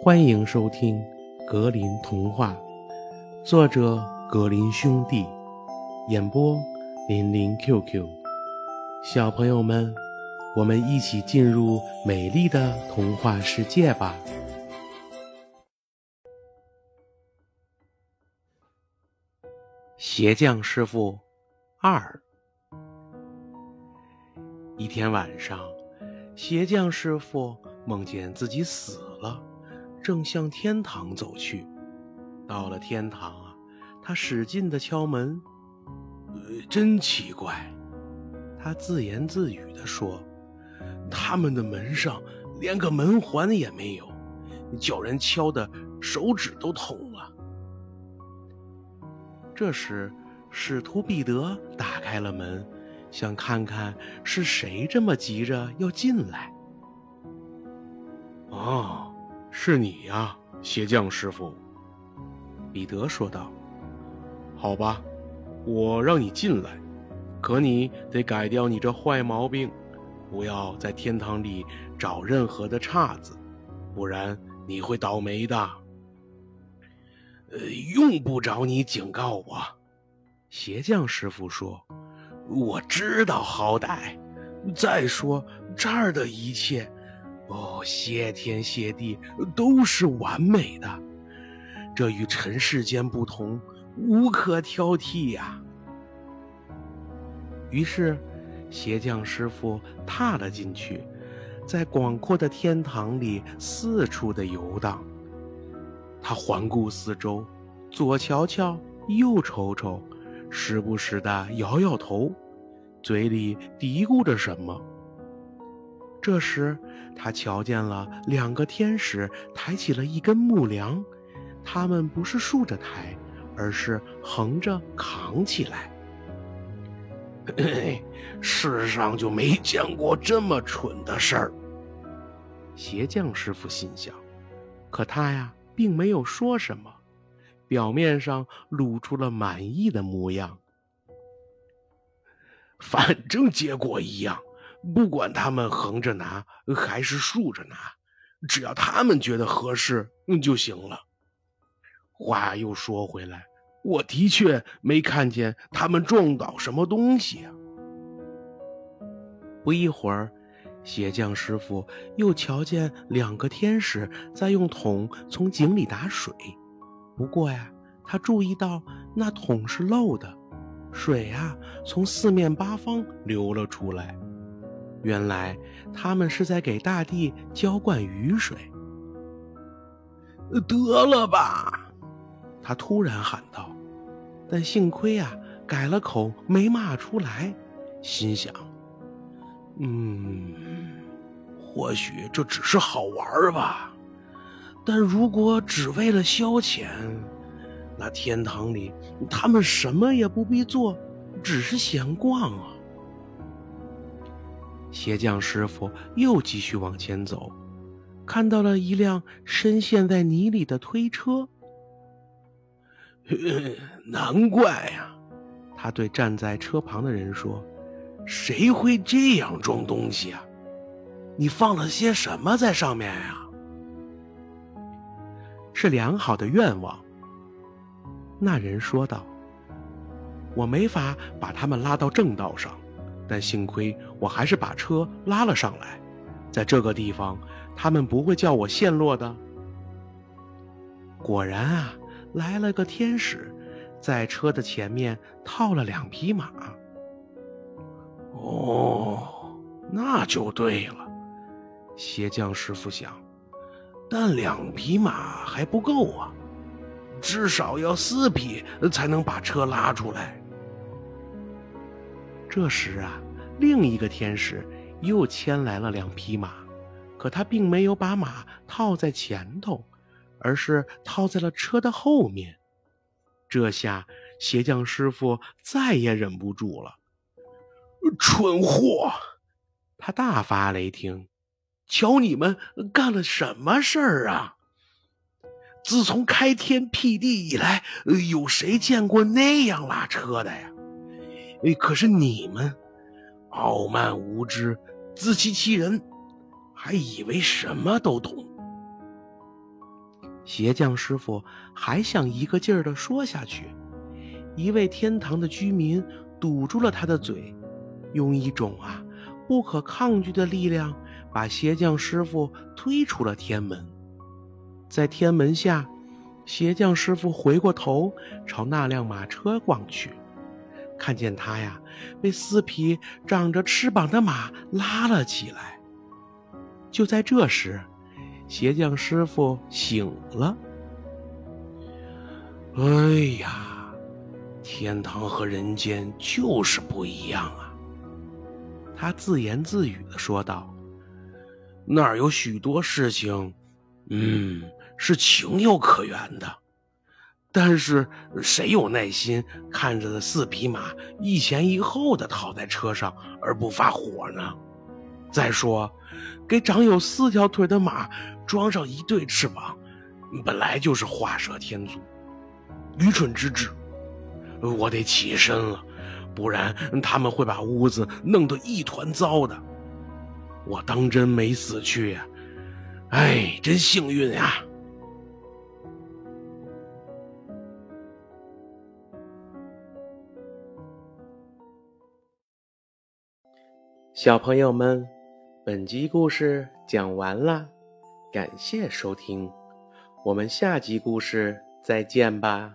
欢迎收听《格林童话》，作者格林兄弟，演播林林 QQ。小朋友们，我们一起进入美丽的童话世界吧！鞋匠师傅二。一天晚上，鞋匠师傅梦见自己死了。正向天堂走去，到了天堂啊，他使劲的敲门，呃，真奇怪，他自言自语的说：“他们的门上连个门环也没有，叫人敲的手指都痛了。”这时，使徒彼得打开了门，想看看是谁这么急着要进来。哦。是你呀，鞋匠师傅。”彼得说道。“好吧，我让你进来，可你得改掉你这坏毛病，不要在天堂里找任何的岔子，不然你会倒霉的。”“呃，用不着你警告我。”鞋匠师傅说，“我知道好歹。再说这儿的一切。”哦，谢天谢地，都是完美的，这与尘世间不同，无可挑剔呀。于是，鞋匠师傅踏了进去，在广阔的天堂里四处的游荡。他环顾四周，左瞧瞧，右瞅瞅，时不时的摇摇头，嘴里嘀咕着什么。这时，他瞧见了两个天使抬起了一根木梁，他们不是竖着抬，而是横着扛起来。世上就没见过这么蠢的事儿。鞋匠师傅心想，可他呀，并没有说什么，表面上露出了满意的模样。反正结果一样。不管他们横着拿还是竖着拿，只要他们觉得合适就行了。话又说回来，我的确没看见他们撞倒什么东西啊。不一会儿，鞋匠师傅又瞧见两个天使在用桶从井里打水。不过呀，他注意到那桶是漏的，水啊从四面八方流了出来。原来他们是在给大地浇灌雨水。得了吧！他突然喊道，但幸亏啊，改了口没骂出来，心想：嗯，或许这只是好玩吧。但如果只为了消遣，那天堂里他们什么也不必做，只是闲逛啊。鞋匠师傅又继续往前走，看到了一辆深陷在泥里的推车。难怪呀，他对站在车旁的人说：“谁会这样装东西啊？你放了些什么在上面呀？”是良好的愿望。那人说道：“我没法把他们拉到正道上。”但幸亏我还是把车拉了上来，在这个地方，他们不会叫我陷落的。果然啊，来了个天使，在车的前面套了两匹马。哦，那就对了，鞋匠师傅想，但两匹马还不够啊，至少要四匹才能把车拉出来。这时啊，另一个天使又牵来了两匹马，可他并没有把马套在前头，而是套在了车的后面。这下鞋匠师傅再也忍不住了，蠢货！他大发雷霆：“瞧你们干了什么事儿啊！自从开天辟地以来，有谁见过那样拉车的呀？”哎，可是你们傲慢无知、自欺欺人，还以为什么都懂。鞋匠师傅还想一个劲儿地说下去，一位天堂的居民堵住了他的嘴，用一种啊不可抗拒的力量把鞋匠师傅推出了天门。在天门下，鞋匠师傅回过头朝那辆马车望去，看见他呀被四匹长着翅膀的马拉了起来。就在这时，鞋匠师傅醒了。哎呀，天堂和人间就是不一样啊！他自言自语的说道：“那儿有许多事情，嗯，是情有可原的。但是谁有耐心看着四匹马一前一后的逃在车上而不发火呢？再说，给长有四条腿的马。”装上一对翅膀，本来就是画蛇添足，愚蠢之至。我得起身了，不然他们会把屋子弄得一团糟的。我当真没死去呀！哎，真幸运呀！小朋友们，本集故事讲完啦。感谢收听，我们下集故事再见吧。